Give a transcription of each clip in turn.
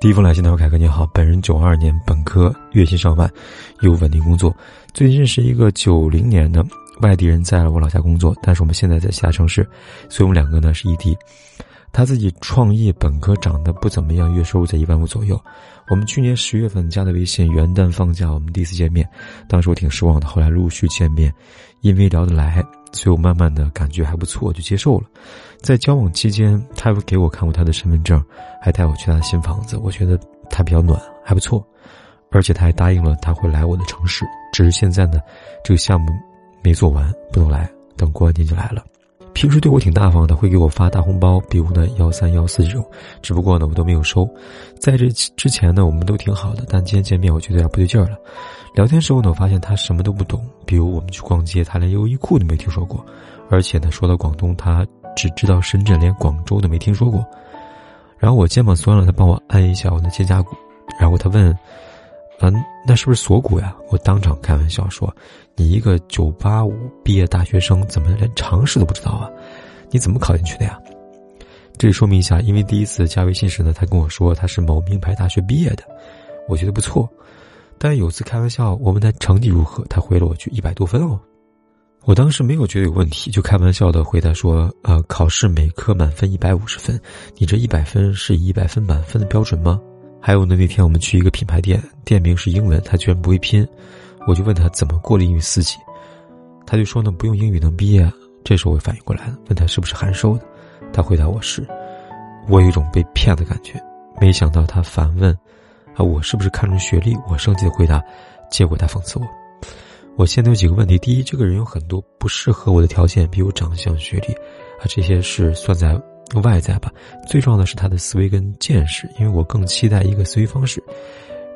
第一封来信，他说：“凯哥你好，本人九二年本科，月薪上万，有稳定工作。最近认识一个九零年的外地人，在我老家工作，但是我们现在在其他城市，所以我们两个呢是异地。他自己创业，本科长得不怎么样，月收入在一万五左右。我们去年十月份加的微信，元旦放假我们第一次见面，当时我挺失望的，后来陆续见面，因为聊得来。”所以我慢慢的感觉还不错，就接受了。在交往期间，他给我看过他的身份证，还带我去他的新房子。我觉得他比较暖，还不错。而且他还答应了他会来我的城市，只是现在呢，这个项目没做完，不能来，等过完年就来了。平时对我挺大方的，会给我发大红包，比如呢幺三幺四这种。只不过呢，我都没有收。在这之前呢，我们都挺好的，但今天见面，我觉得有点不对劲儿了。聊天时候呢，我发现他什么都不懂。比如我们去逛街，他连优衣库都没听说过，而且呢，说到广东，他只知道深圳，连广州都没听说过。然后我肩膀酸了，他帮我按一下我的肩胛骨。然后他问：“嗯，那是不是锁骨呀？”我当场开玩笑说：“你一个九八五毕业大学生，怎么连常识都不知道啊？你怎么考进去的呀？”这里说明一下，因为第一次加微信时呢，他跟我说他是某名牌大学毕业的，我觉得不错。但有次开玩笑，我问他成绩如何，他回了我句一百多分哦。我当时没有觉得有问题，就开玩笑的回答说：“呃，考试每科满分一百五十分，你这一百分是以一百分满分的标准吗？”还有呢，那天我们去一个品牌店，店名是英文，他居然不会拼，我就问他怎么过了英语四级，他就说呢不用英语能毕业。这时候我反应过来了，问他是不是函授的，他回答我是，我有一种被骗的感觉，没想到他反问。啊，我是不是看重学历？我生气的回答，结果他讽刺我。我现在有几个问题：第一，这个人有很多不适合我的条件，比如长相、学历，啊，这些是算在外在吧。最重要的是他的思维跟见识，因为我更期待一个思维方式，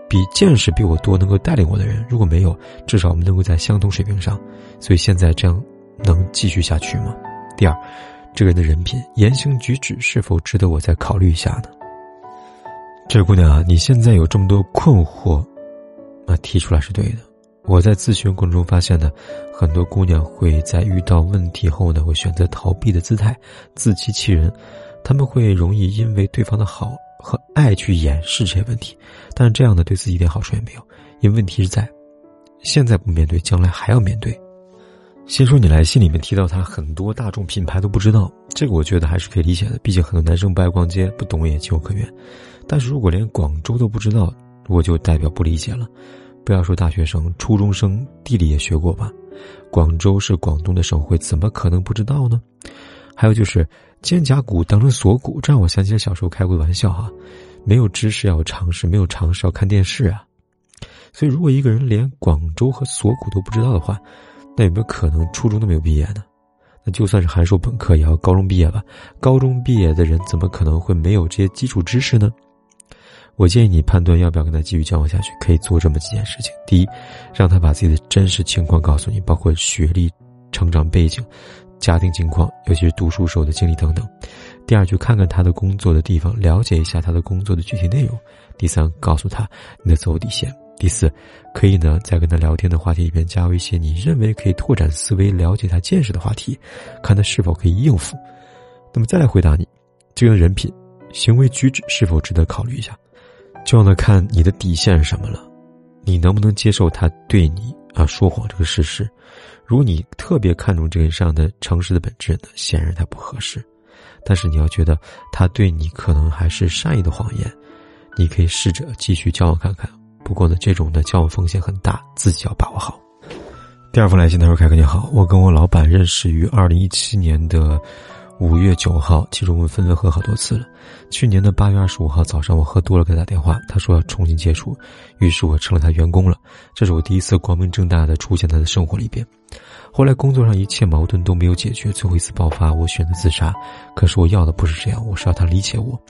比见识比我多，能够带领我的人。如果没有，至少我们能够在相同水平上。所以现在这样能继续下去吗？第二，这个人的人品、言行举止是否值得我再考虑一下呢？这姑娘啊，你现在有这么多困惑，那提出来是对的。我在咨询过程中发现呢，很多姑娘会在遇到问题后呢，会选择逃避的姿态，自欺欺人。他们会容易因为对方的好和爱去掩饰这些问题，但是这样呢，对自己一点好处也没有，因为问题是在现在不面对，将来还要面对。先说你来信里面提到他很多大众品牌都不知道，这个我觉得还是可以理解的，毕竟很多男生不爱逛街，不懂也情有可原。但是如果连广州都不知道，我就代表不理解了。不要说大学生，初中生地理也学过吧？广州是广东的省会，怎么可能不知道呢？还有就是肩胛骨当成锁骨，这让我想起了小时候开过的玩笑哈。没有知识要有常识，没有常识要看电视啊。所以如果一个人连广州和锁骨都不知道的话，那有没有可能初中都没有毕业呢？那就算是函授本科，也要高中毕业吧？高中毕业的人怎么可能会没有这些基础知识呢？我建议你判断要不要跟他继续交往下去，可以做这么几件事情：第一，让他把自己的真实情况告诉你，包括学历、成长背景、家庭情况，尤其是读书时候的经历等等；第二，去看看他的工作的地方，了解一下他的工作的具体内容；第三，告诉他你的择偶底线；第四，可以呢在跟他聊天的话题里边加入一些你认为可以拓展思维、了解他见识的话题，看他是否可以应付。那么再来回答你，这个人品、行为举止是否值得考虑一下？就要看你的底线是什么了，你能不能接受他对你啊说谎这个事实？如果你特别看重这个人上的诚实的本质呢，显然他不合适。但是你要觉得他对你可能还是善意的谎言，你可以试着继续交往看看。不过呢，这种的交往风险很大，自己要把握好。第二封来信他说：“凯哥你好，我跟我老板认识于二零一七年的。”五月九号，其实我们分分合好多次了。去年的八月二十五号早上，我喝多了给他打电话，他说要重新接触，于是我成了他员工了。这是我第一次光明正大的出现在他的生活里边。后来工作上一切矛盾都没有解决，最后一次爆发，我选择自杀。可是我要的不是这样，我是要他理解我。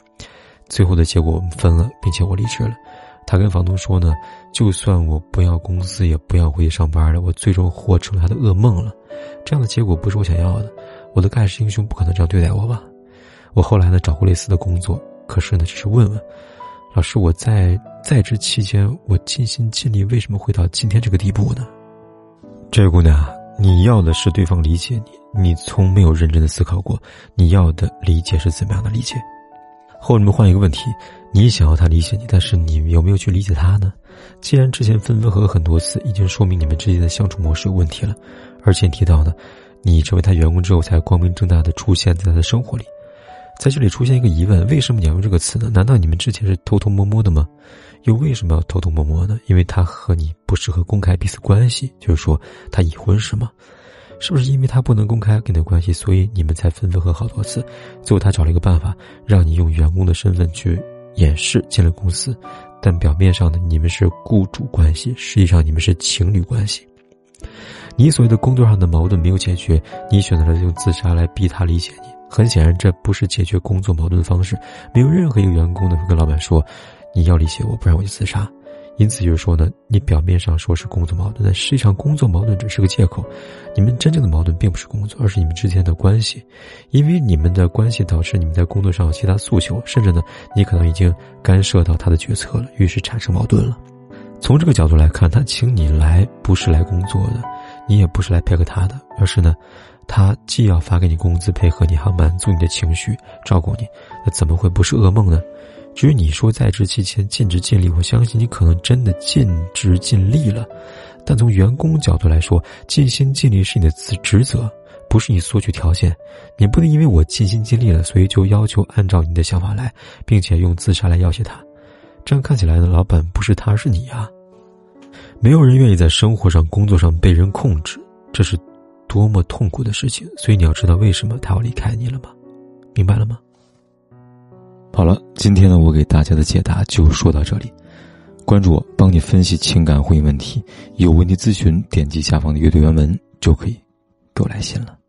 最后的结果我们分了，并且我离职了。他跟房东说呢，就算我不要工资，也不要回去上班了，我最终活成了他的噩梦了。这样的结果不是我想要的。我的盖世英雄不可能这样对待我吧？我后来呢找过类似的工作，可是呢只是问问，老师我在在职期间我尽心尽力，为什么会到今天这个地步呢？这位姑娘，你要的是对方理解你，你从没有认真的思考过，你要的理解是怎么样的理解？后面换一个问题，你想要他理解你，但是你有没有去理解他呢？既然之前分分合合很多次，已经说明你们之间的相处模式有问题了。而且提到呢，你成为他员工之后才光明正大的出现在他的生活里，在这里出现一个疑问：为什么你要用这个词呢？难道你们之前是偷偷摸摸的吗？又为什么要偷偷摸摸呢？因为他和你不适合公开彼此关系，就是说他已婚是吗？是不是因为他不能公开跟你的关系，所以你们才分分合好多次？最后他找了一个办法，让你用员工的身份去掩饰进了公司，但表面上呢，你们是雇主关系，实际上你们是情侣关系。你所谓的工作上的矛盾没有解决，你选择了用自杀来逼他理解你。很显然，这不是解决工作矛盾的方式。没有任何一个员工呢会跟老板说：“你要理解我，不然我就自杀。”因此就是说呢，你表面上说是工作矛盾，但实际上工作矛盾只是个借口。你们真正的矛盾并不是工作，而是你们之间的关系。因为你们的关系导致你们在工作上有其他诉求，甚至呢，你可能已经干涉到他的决策了，于是产生矛盾了。从这个角度来看，他请你来不是来工作的。你也不是来配合他的，而是呢，他既要发给你工资配合你，还要满足你的情绪，照顾你，那怎么会不是噩梦呢？至于你说在职期间尽职尽力，我相信你可能真的尽职尽力了，但从员工角度来说，尽心尽力是你的职职责，不是你索取条件。你不能因为我尽心尽力了，所以就要求按照你的想法来，并且用自杀来要挟他。这样看起来呢，老板不是他，是你啊。没有人愿意在生活上、工作上被人控制，这是多么痛苦的事情。所以你要知道为什么他要离开你了吗？明白了吗？好了，今天呢，我给大家的解答就说到这里。关注我，帮你分析情感婚姻问题。有问题咨询，点击下方的阅读原文就可以给我来信了。